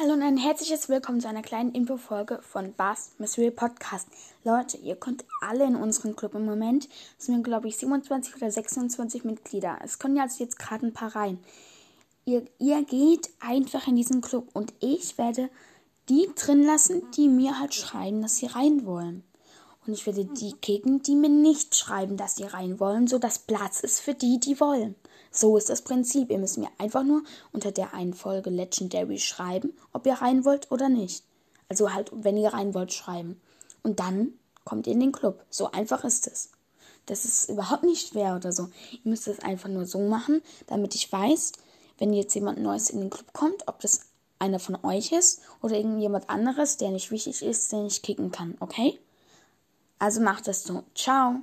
Hallo und ein herzliches Willkommen zu einer kleinen Infofolge von Bars Mystery Podcast. Leute, ihr könnt alle in unseren Club im Moment. Es sind, glaube ich, 27 oder 26 Mitglieder. Es können ja also jetzt gerade ein paar rein. Ihr, ihr geht einfach in diesen Club und ich werde die drin lassen, die mir halt schreiben, dass sie rein wollen. Und ich werde die kicken, die mir nicht schreiben, dass sie rein wollen, sodass Platz ist für die, die wollen. So ist das Prinzip. Ihr müsst mir einfach nur unter der einen Folge Legendary schreiben, ob ihr rein wollt oder nicht. Also halt, wenn ihr rein wollt, schreiben. Und dann kommt ihr in den Club. So einfach ist es. Das ist überhaupt nicht schwer oder so. Ihr müsst es einfach nur so machen, damit ich weiß, wenn jetzt jemand Neues in den Club kommt, ob das einer von euch ist oder irgendjemand anderes, der nicht wichtig ist, den ich kicken kann, okay? Also macht es so. Ciao.